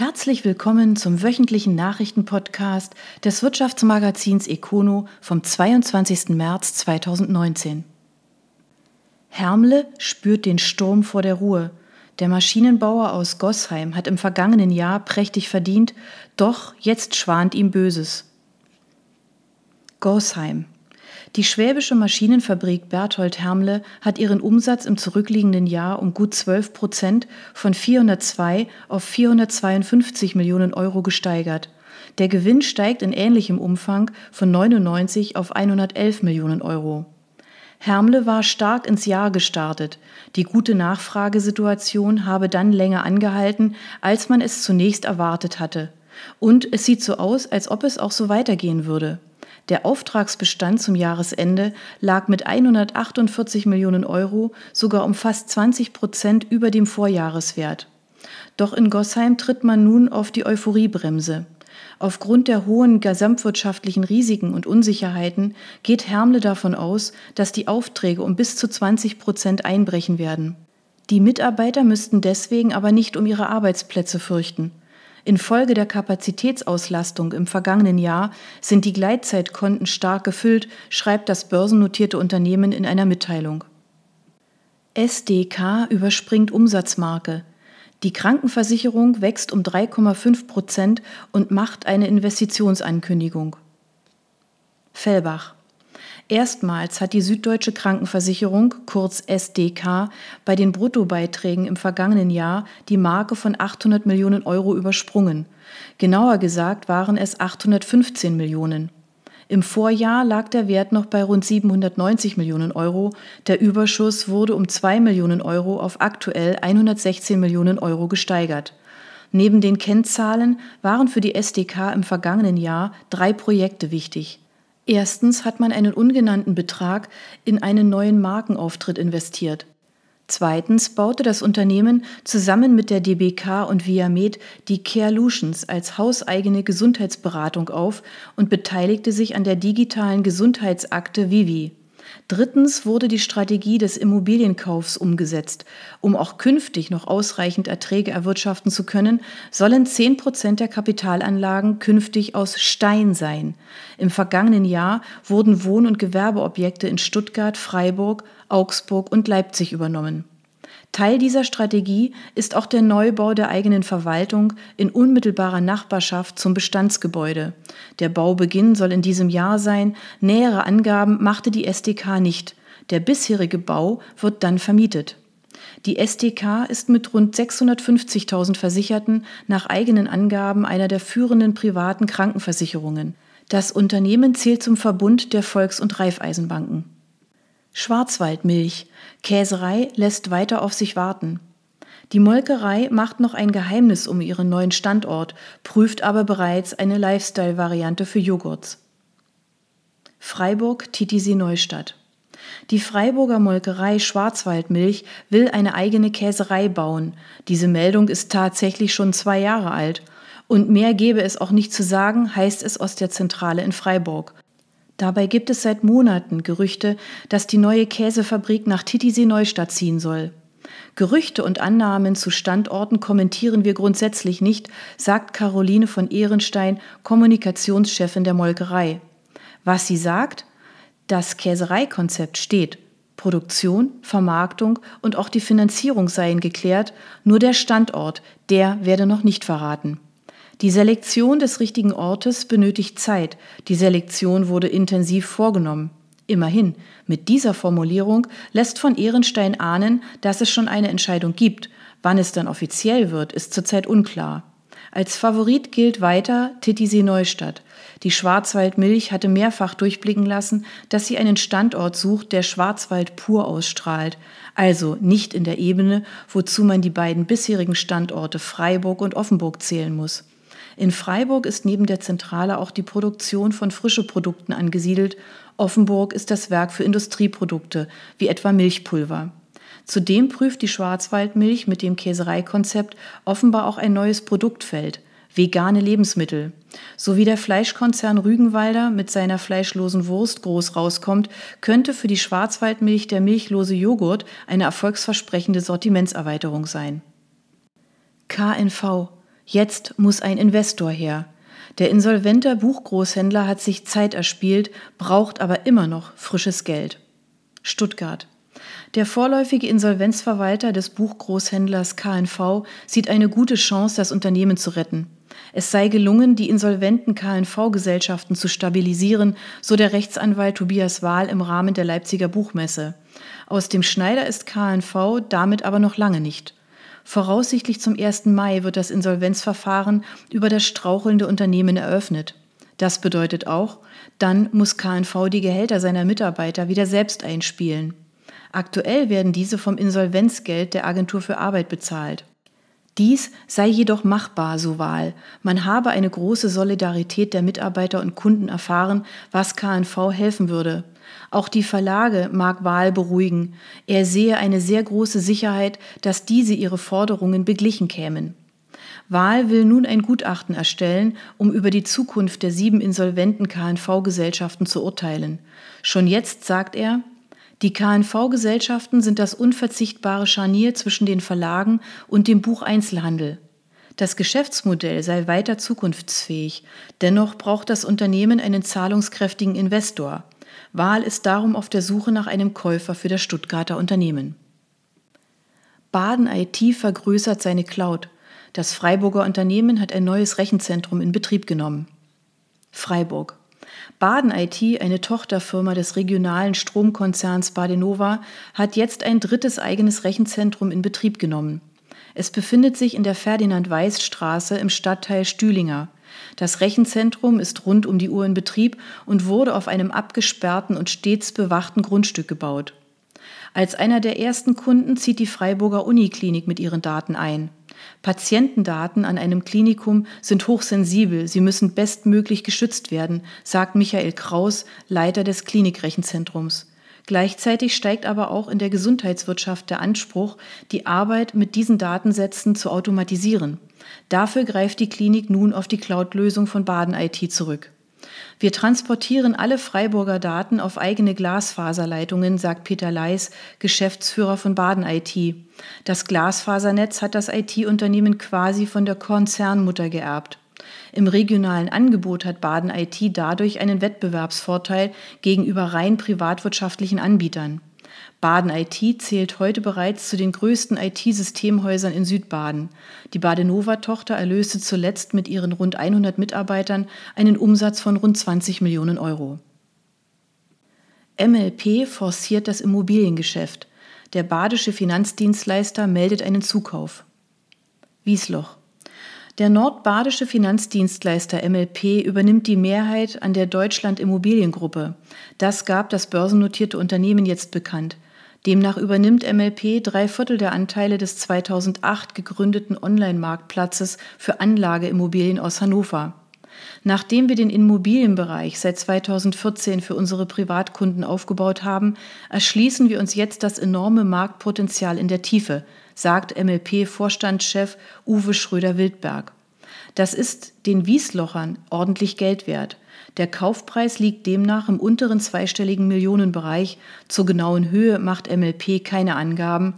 Herzlich willkommen zum wöchentlichen Nachrichtenpodcast des Wirtschaftsmagazins Econo vom 22. März 2019. Hermle spürt den Sturm vor der Ruhe. Der Maschinenbauer aus Gossheim hat im vergangenen Jahr prächtig verdient, doch jetzt schwant ihm Böses. Gossheim. Die schwäbische Maschinenfabrik Berthold Hermle hat ihren Umsatz im zurückliegenden Jahr um gut 12 Prozent von 402 auf 452 Millionen Euro gesteigert. Der Gewinn steigt in ähnlichem Umfang von 99 auf 111 Millionen Euro. Hermle war stark ins Jahr gestartet. Die gute Nachfragesituation habe dann länger angehalten, als man es zunächst erwartet hatte. Und es sieht so aus, als ob es auch so weitergehen würde. Der Auftragsbestand zum Jahresende lag mit 148 Millionen Euro sogar um fast 20 Prozent über dem Vorjahreswert. Doch in Gossheim tritt man nun auf die Euphoriebremse. Aufgrund der hohen gesamtwirtschaftlichen Risiken und Unsicherheiten geht Hermle davon aus, dass die Aufträge um bis zu 20 Prozent einbrechen werden. Die Mitarbeiter müssten deswegen aber nicht um ihre Arbeitsplätze fürchten. Infolge der Kapazitätsauslastung im vergangenen Jahr sind die Gleitzeitkonten stark gefüllt, schreibt das börsennotierte Unternehmen in einer Mitteilung. SDK überspringt Umsatzmarke. Die Krankenversicherung wächst um 3,5 Prozent und macht eine Investitionsankündigung. Fellbach. Erstmals hat die Süddeutsche Krankenversicherung, kurz SDK, bei den Bruttobeiträgen im vergangenen Jahr die Marke von 800 Millionen Euro übersprungen. Genauer gesagt waren es 815 Millionen. Im Vorjahr lag der Wert noch bei rund 790 Millionen Euro. Der Überschuss wurde um 2 Millionen Euro auf aktuell 116 Millionen Euro gesteigert. Neben den Kennzahlen waren für die SDK im vergangenen Jahr drei Projekte wichtig. Erstens hat man einen ungenannten Betrag in einen neuen Markenauftritt investiert. Zweitens baute das Unternehmen zusammen mit der DBK und Viamed die Carelutions als hauseigene Gesundheitsberatung auf und beteiligte sich an der digitalen Gesundheitsakte Vivi. Drittens wurde die Strategie des Immobilienkaufs umgesetzt. Um auch künftig noch ausreichend Erträge erwirtschaften zu können, sollen 10 Prozent der Kapitalanlagen künftig aus Stein sein. Im vergangenen Jahr wurden Wohn- und Gewerbeobjekte in Stuttgart, Freiburg, Augsburg und Leipzig übernommen. Teil dieser Strategie ist auch der Neubau der eigenen Verwaltung in unmittelbarer Nachbarschaft zum Bestandsgebäude. Der Baubeginn soll in diesem Jahr sein. Nähere Angaben machte die SDK nicht. Der bisherige Bau wird dann vermietet. Die SDK ist mit rund 650.000 Versicherten nach eigenen Angaben einer der führenden privaten Krankenversicherungen. Das Unternehmen zählt zum Verbund der Volks- und Raiffeisenbanken. Schwarzwaldmilch. Käserei lässt weiter auf sich warten. Die Molkerei macht noch ein Geheimnis um ihren neuen Standort, prüft aber bereits eine Lifestyle-Variante für Joghurts. Freiburg Titisee Neustadt. Die Freiburger Molkerei Schwarzwaldmilch will eine eigene Käserei bauen. Diese Meldung ist tatsächlich schon zwei Jahre alt. Und mehr gäbe es auch nicht zu sagen, heißt es aus der Zentrale in Freiburg. Dabei gibt es seit Monaten Gerüchte, dass die neue Käsefabrik nach Titisee Neustadt ziehen soll. Gerüchte und Annahmen zu Standorten kommentieren wir grundsätzlich nicht, sagt Caroline von Ehrenstein, Kommunikationschefin der Molkerei. Was sie sagt? Das Käsereikonzept steht. Produktion, Vermarktung und auch die Finanzierung seien geklärt, nur der Standort, der werde noch nicht verraten. Die Selektion des richtigen Ortes benötigt Zeit. Die Selektion wurde intensiv vorgenommen. Immerhin, mit dieser Formulierung lässt von Ehrenstein ahnen, dass es schon eine Entscheidung gibt. Wann es dann offiziell wird, ist zurzeit unklar. Als Favorit gilt weiter Titisee Neustadt. Die Schwarzwaldmilch hatte mehrfach durchblicken lassen, dass sie einen Standort sucht, der Schwarzwald pur ausstrahlt, also nicht in der Ebene, wozu man die beiden bisherigen Standorte Freiburg und Offenburg zählen muss. In Freiburg ist neben der Zentrale auch die Produktion von frische Produkten angesiedelt. Offenburg ist das Werk für Industrieprodukte, wie etwa Milchpulver. Zudem prüft die Schwarzwaldmilch mit dem Käsereikonzept offenbar auch ein neues Produktfeld, vegane Lebensmittel. So wie der Fleischkonzern Rügenwalder mit seiner fleischlosen Wurst groß rauskommt, könnte für die Schwarzwaldmilch der milchlose Joghurt eine erfolgsversprechende Sortimentserweiterung sein. KNV Jetzt muss ein Investor her. Der insolvente Buchgroßhändler hat sich Zeit erspielt, braucht aber immer noch frisches Geld. Stuttgart. Der vorläufige Insolvenzverwalter des Buchgroßhändlers KNV sieht eine gute Chance, das Unternehmen zu retten. Es sei gelungen, die insolventen KNV-Gesellschaften zu stabilisieren, so der Rechtsanwalt Tobias Wahl im Rahmen der Leipziger Buchmesse. Aus dem Schneider ist KNV damit aber noch lange nicht. Voraussichtlich zum 1. Mai wird das Insolvenzverfahren über das strauchelnde Unternehmen eröffnet. Das bedeutet auch, dann muss KNV die Gehälter seiner Mitarbeiter wieder selbst einspielen. Aktuell werden diese vom Insolvenzgeld der Agentur für Arbeit bezahlt. Dies sei jedoch machbar, so Wahl. Man habe eine große Solidarität der Mitarbeiter und Kunden erfahren, was KNV helfen würde. Auch die Verlage mag Wahl beruhigen. Er sehe eine sehr große Sicherheit, dass diese ihre Forderungen beglichen kämen. Wahl will nun ein Gutachten erstellen, um über die Zukunft der sieben insolventen KNV-Gesellschaften zu urteilen. Schon jetzt sagt er, die KNV-Gesellschaften sind das unverzichtbare Scharnier zwischen den Verlagen und dem Bucheinzelhandel. Das Geschäftsmodell sei weiter zukunftsfähig, dennoch braucht das Unternehmen einen zahlungskräftigen Investor. Wahl ist darum auf der Suche nach einem Käufer für das Stuttgarter Unternehmen. Baden IT vergrößert seine Cloud. Das Freiburger Unternehmen hat ein neues Rechenzentrum in Betrieb genommen. Freiburg. Baden IT, eine Tochterfirma des regionalen Stromkonzerns Badenova, hat jetzt ein drittes eigenes Rechenzentrum in Betrieb genommen. Es befindet sich in der Ferdinand-Weiß-Straße im Stadtteil Stühlinger. Das Rechenzentrum ist rund um die Uhr in Betrieb und wurde auf einem abgesperrten und stets bewachten Grundstück gebaut. Als einer der ersten Kunden zieht die Freiburger Uniklinik mit ihren Daten ein. Patientendaten an einem Klinikum sind hochsensibel, sie müssen bestmöglich geschützt werden, sagt Michael Kraus, Leiter des Klinikrechenzentrums. Gleichzeitig steigt aber auch in der Gesundheitswirtschaft der Anspruch, die Arbeit mit diesen Datensätzen zu automatisieren. Dafür greift die Klinik nun auf die Cloud-Lösung von Baden IT zurück. Wir transportieren alle Freiburger Daten auf eigene Glasfaserleitungen, sagt Peter Leis, Geschäftsführer von Baden IT. Das Glasfasernetz hat das IT-Unternehmen quasi von der Konzernmutter geerbt. Im regionalen Angebot hat Baden IT dadurch einen Wettbewerbsvorteil gegenüber rein privatwirtschaftlichen Anbietern. Baden IT zählt heute bereits zu den größten IT-Systemhäusern in Südbaden. Die Badenova-Tochter erlöste zuletzt mit ihren rund 100 Mitarbeitern einen Umsatz von rund 20 Millionen Euro. MLP forciert das Immobiliengeschäft. Der badische Finanzdienstleister meldet einen Zukauf. Wiesloch. Der nordbadische Finanzdienstleister MLP übernimmt die Mehrheit an der Deutschland Immobiliengruppe. Das gab das börsennotierte Unternehmen jetzt bekannt. Demnach übernimmt MLP drei Viertel der Anteile des 2008 gegründeten Online-Marktplatzes für Anlageimmobilien aus Hannover. Nachdem wir den Immobilienbereich seit 2014 für unsere Privatkunden aufgebaut haben, erschließen wir uns jetzt das enorme Marktpotenzial in der Tiefe, sagt MLP-Vorstandschef Uwe Schröder-Wildberg. Das ist den Wieslochern ordentlich Geld wert. Der Kaufpreis liegt demnach im unteren zweistelligen Millionenbereich. Zur genauen Höhe macht MLP keine Angaben.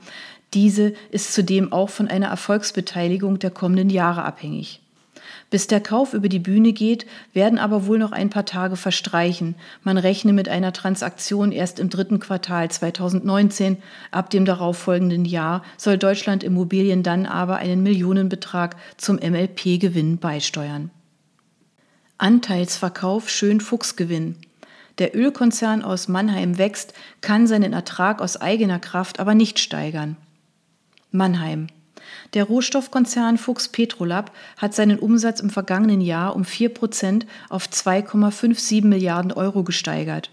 Diese ist zudem auch von einer Erfolgsbeteiligung der kommenden Jahre abhängig. Bis der Kauf über die Bühne geht, werden aber wohl noch ein paar Tage verstreichen. Man rechne mit einer Transaktion erst im dritten Quartal 2019. Ab dem darauffolgenden Jahr soll Deutschland Immobilien dann aber einen Millionenbetrag zum MLP-Gewinn beisteuern. Anteilsverkauf schön Fuchsgewinn. Der Ölkonzern aus Mannheim wächst, kann seinen Ertrag aus eigener Kraft aber nicht steigern. Mannheim. Der Rohstoffkonzern Fuchs Petrolab hat seinen Umsatz im vergangenen Jahr um 4 Prozent auf 2,57 Milliarden Euro gesteigert.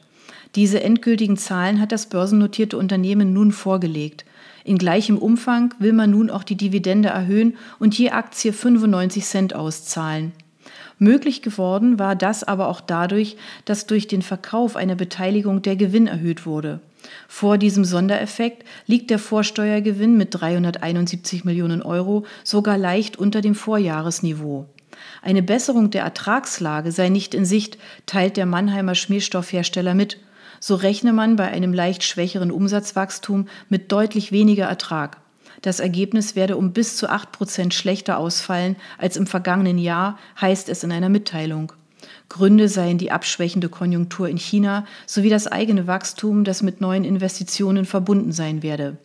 Diese endgültigen Zahlen hat das börsennotierte Unternehmen nun vorgelegt. In gleichem Umfang will man nun auch die Dividende erhöhen und je Aktie 95 Cent auszahlen. Möglich geworden war das aber auch dadurch, dass durch den Verkauf einer Beteiligung der Gewinn erhöht wurde. Vor diesem Sondereffekt liegt der Vorsteuergewinn mit 371 Millionen Euro sogar leicht unter dem Vorjahresniveau. Eine Besserung der Ertragslage sei nicht in Sicht, teilt der Mannheimer Schmierstoffhersteller mit. So rechne man bei einem leicht schwächeren Umsatzwachstum mit deutlich weniger Ertrag. Das Ergebnis werde um bis zu 8 Prozent schlechter ausfallen als im vergangenen Jahr, heißt es in einer Mitteilung. Gründe seien die abschwächende Konjunktur in China sowie das eigene Wachstum, das mit neuen Investitionen verbunden sein werde.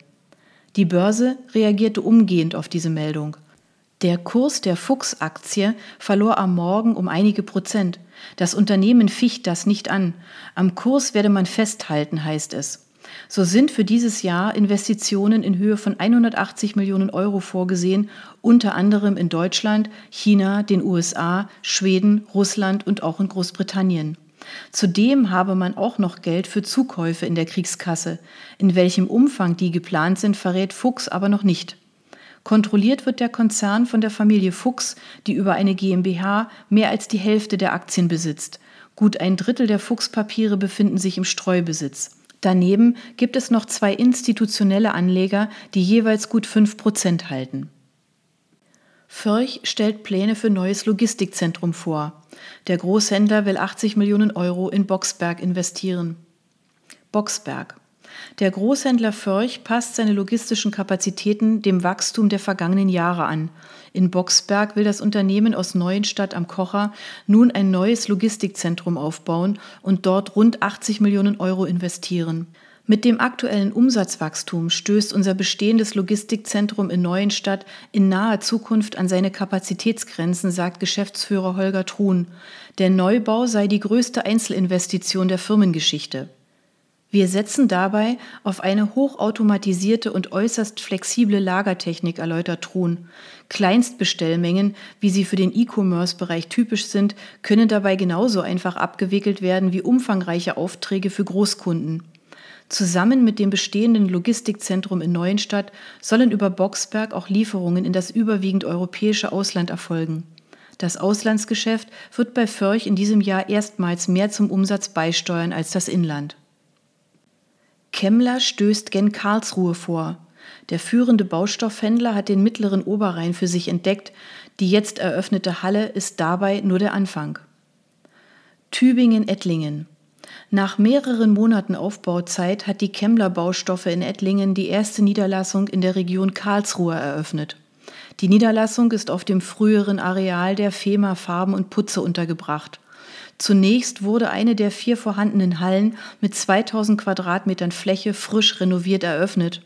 Die Börse reagierte umgehend auf diese Meldung. Der Kurs der Fuchs-Aktie verlor am Morgen um einige Prozent. Das Unternehmen ficht das nicht an. Am Kurs werde man festhalten, heißt es. So sind für dieses Jahr Investitionen in Höhe von 180 Millionen Euro vorgesehen, unter anderem in Deutschland, China, den USA, Schweden, Russland und auch in Großbritannien. Zudem habe man auch noch Geld für Zukäufe in der Kriegskasse. In welchem Umfang die geplant sind, verrät Fuchs aber noch nicht. Kontrolliert wird der Konzern von der Familie Fuchs, die über eine GmbH mehr als die Hälfte der Aktien besitzt. Gut ein Drittel der Fuchspapiere befinden sich im Streubesitz. Daneben gibt es noch zwei institutionelle Anleger, die jeweils gut 5 Prozent halten. Förch stellt Pläne für neues Logistikzentrum vor. Der Großhändler will 80 Millionen Euro in Boxberg investieren. Boxberg. Der Großhändler Förch passt seine logistischen Kapazitäten dem Wachstum der vergangenen Jahre an. In Boxberg will das Unternehmen aus Neuenstadt am Kocher nun ein neues Logistikzentrum aufbauen und dort rund 80 Millionen Euro investieren. Mit dem aktuellen Umsatzwachstum stößt unser bestehendes Logistikzentrum in Neuenstadt in naher Zukunft an seine Kapazitätsgrenzen, sagt Geschäftsführer Holger Truhn. Der Neubau sei die größte Einzelinvestition der Firmengeschichte. Wir setzen dabei auf eine hochautomatisierte und äußerst flexible Lagertechnik, erläutert Truhn. Kleinstbestellmengen, wie sie für den E-Commerce-Bereich typisch sind, können dabei genauso einfach abgewickelt werden wie umfangreiche Aufträge für Großkunden. Zusammen mit dem bestehenden Logistikzentrum in Neuenstadt sollen über Boxberg auch Lieferungen in das überwiegend europäische Ausland erfolgen. Das Auslandsgeschäft wird bei Förch in diesem Jahr erstmals mehr zum Umsatz beisteuern als das Inland. Kemmler stößt gen Karlsruhe vor. Der führende Baustoffhändler hat den mittleren Oberrhein für sich entdeckt. Die jetzt eröffnete Halle ist dabei nur der Anfang. Tübingen-Ettlingen. Nach mehreren Monaten Aufbauzeit hat die Kemmler Baustoffe in Ettlingen die erste Niederlassung in der Region Karlsruhe eröffnet. Die Niederlassung ist auf dem früheren Areal der FEMA Farben und Putze untergebracht. Zunächst wurde eine der vier vorhandenen Hallen mit 2000 Quadratmetern Fläche frisch renoviert eröffnet.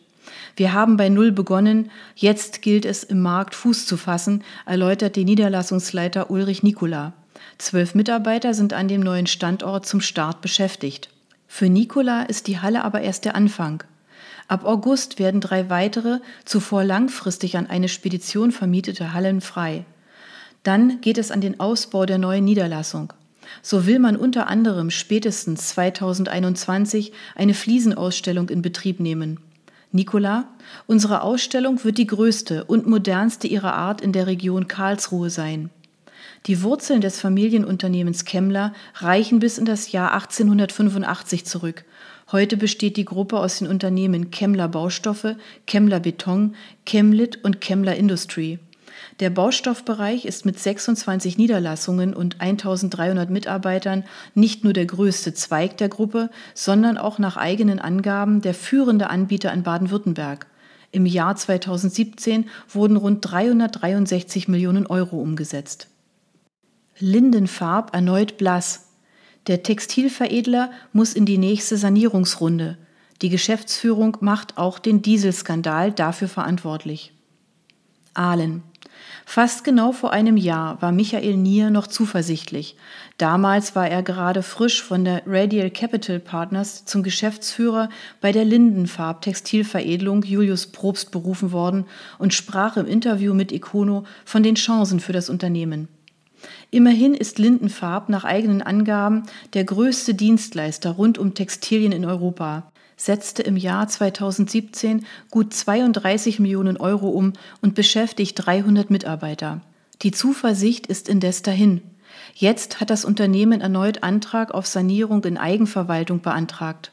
Wir haben bei Null begonnen, jetzt gilt es im Markt Fuß zu fassen, erläutert die Niederlassungsleiter Ulrich Nikola. Zwölf Mitarbeiter sind an dem neuen Standort zum Start beschäftigt. Für Nikola ist die Halle aber erst der Anfang. Ab August werden drei weitere, zuvor langfristig an eine Spedition vermietete Hallen frei. Dann geht es an den Ausbau der neuen Niederlassung. So will man unter anderem spätestens 2021 eine Fliesenausstellung in Betrieb nehmen. Nicola, unsere Ausstellung wird die größte und modernste ihrer Art in der Region Karlsruhe sein. Die Wurzeln des Familienunternehmens Kemmler reichen bis in das Jahr 1885 zurück. Heute besteht die Gruppe aus den Unternehmen Kemmler Baustoffe, Kemmler Beton, Chemlit und Kemmler Industry. Der Baustoffbereich ist mit 26 Niederlassungen und 1300 Mitarbeitern nicht nur der größte Zweig der Gruppe, sondern auch nach eigenen Angaben der führende Anbieter in Baden-Württemberg. Im Jahr 2017 wurden rund 363 Millionen Euro umgesetzt. Lindenfarb erneut blass. Der Textilveredler muss in die nächste Sanierungsrunde. Die Geschäftsführung macht auch den Dieselskandal dafür verantwortlich. Ahlen. Fast genau vor einem Jahr war Michael Nier noch zuversichtlich. Damals war er gerade frisch von der Radial Capital Partners zum Geschäftsführer bei der Lindenfarb Textilveredelung Julius Probst berufen worden und sprach im Interview mit Econo von den Chancen für das Unternehmen. Immerhin ist Lindenfarb nach eigenen Angaben der größte Dienstleister rund um Textilien in Europa setzte im Jahr 2017 gut 32 Millionen Euro um und beschäftigt 300 Mitarbeiter. Die Zuversicht ist indes dahin. Jetzt hat das Unternehmen erneut Antrag auf Sanierung in Eigenverwaltung beantragt.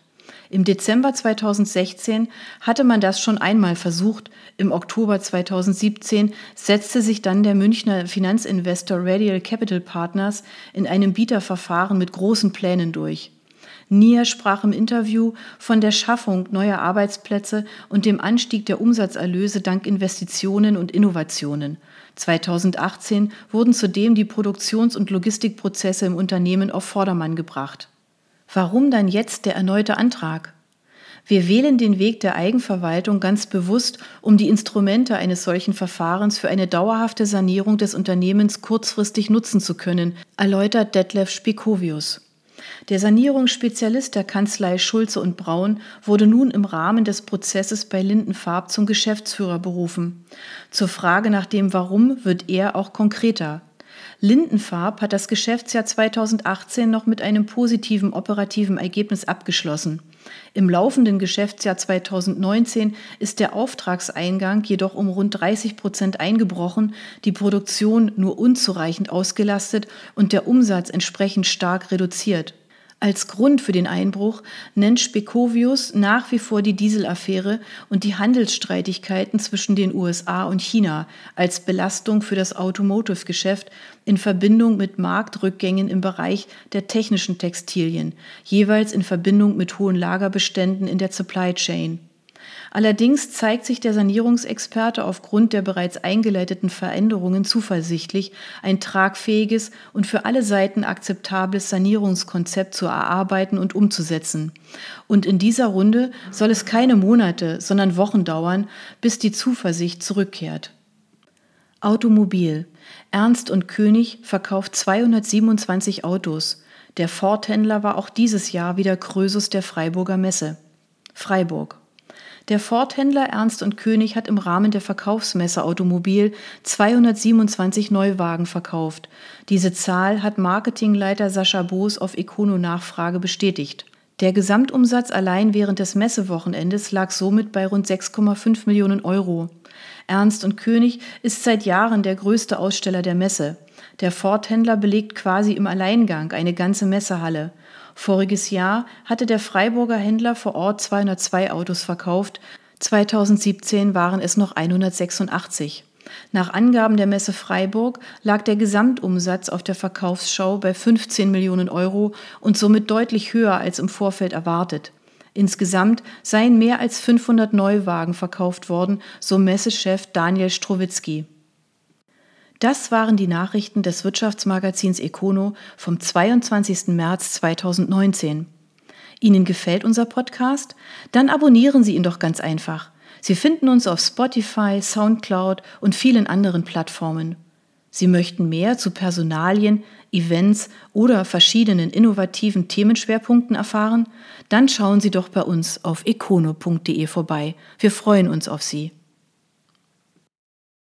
Im Dezember 2016 hatte man das schon einmal versucht. Im Oktober 2017 setzte sich dann der Münchner Finanzinvestor Radial Capital Partners in einem Bieterverfahren mit großen Plänen durch. Nia sprach im Interview von der Schaffung neuer Arbeitsplätze und dem Anstieg der Umsatzerlöse dank Investitionen und Innovationen. 2018 wurden zudem die Produktions- und Logistikprozesse im Unternehmen auf Vordermann gebracht. Warum dann jetzt der erneute Antrag? Wir wählen den Weg der Eigenverwaltung ganz bewusst, um die Instrumente eines solchen Verfahrens für eine dauerhafte Sanierung des Unternehmens kurzfristig nutzen zu können, erläutert Detlef Spikovius. Der Sanierungsspezialist der Kanzlei Schulze und Braun wurde nun im Rahmen des Prozesses bei Lindenfarb zum Geschäftsführer berufen. Zur Frage nach dem Warum wird er auch konkreter. Lindenfarb hat das Geschäftsjahr 2018 noch mit einem positiven operativen Ergebnis abgeschlossen. Im laufenden Geschäftsjahr 2019 ist der Auftragseingang jedoch um rund 30 Prozent eingebrochen, die Produktion nur unzureichend ausgelastet und der Umsatz entsprechend stark reduziert. Als Grund für den Einbruch nennt Spekovius nach wie vor die Dieselaffäre und die Handelsstreitigkeiten zwischen den USA und China als Belastung für das Automotive-Geschäft in Verbindung mit Marktrückgängen im Bereich der technischen Textilien, jeweils in Verbindung mit hohen Lagerbeständen in der Supply Chain. Allerdings zeigt sich der Sanierungsexperte aufgrund der bereits eingeleiteten Veränderungen zuversichtlich, ein tragfähiges und für alle Seiten akzeptables Sanierungskonzept zu erarbeiten und umzusetzen. Und in dieser Runde soll es keine Monate, sondern Wochen dauern, bis die Zuversicht zurückkehrt. Automobil. Ernst und König verkauft 227 Autos. Der Ford-Händler war auch dieses Jahr wieder Krösus der Freiburger Messe. Freiburg. Der Ford-Händler Ernst und König hat im Rahmen der Verkaufsmesse Automobil 227 Neuwagen verkauft. Diese Zahl hat Marketingleiter Sascha Boos auf Econo-Nachfrage bestätigt. Der Gesamtumsatz allein während des Messewochenendes lag somit bei rund 6,5 Millionen Euro. Ernst und König ist seit Jahren der größte Aussteller der Messe. Der Ford-Händler belegt quasi im Alleingang eine ganze Messehalle. Voriges Jahr hatte der Freiburger Händler vor Ort 202 Autos verkauft, 2017 waren es noch 186. Nach Angaben der Messe Freiburg lag der Gesamtumsatz auf der Verkaufsschau bei 15 Millionen Euro und somit deutlich höher als im Vorfeld erwartet. Insgesamt seien mehr als 500 Neuwagen verkauft worden, so Messechef Daniel Strowitzki. Das waren die Nachrichten des Wirtschaftsmagazins Econo vom 22. März 2019. Ihnen gefällt unser Podcast? Dann abonnieren Sie ihn doch ganz einfach. Sie finden uns auf Spotify, SoundCloud und vielen anderen Plattformen. Sie möchten mehr zu Personalien, Events oder verschiedenen innovativen Themenschwerpunkten erfahren? Dann schauen Sie doch bei uns auf econo.de vorbei. Wir freuen uns auf Sie.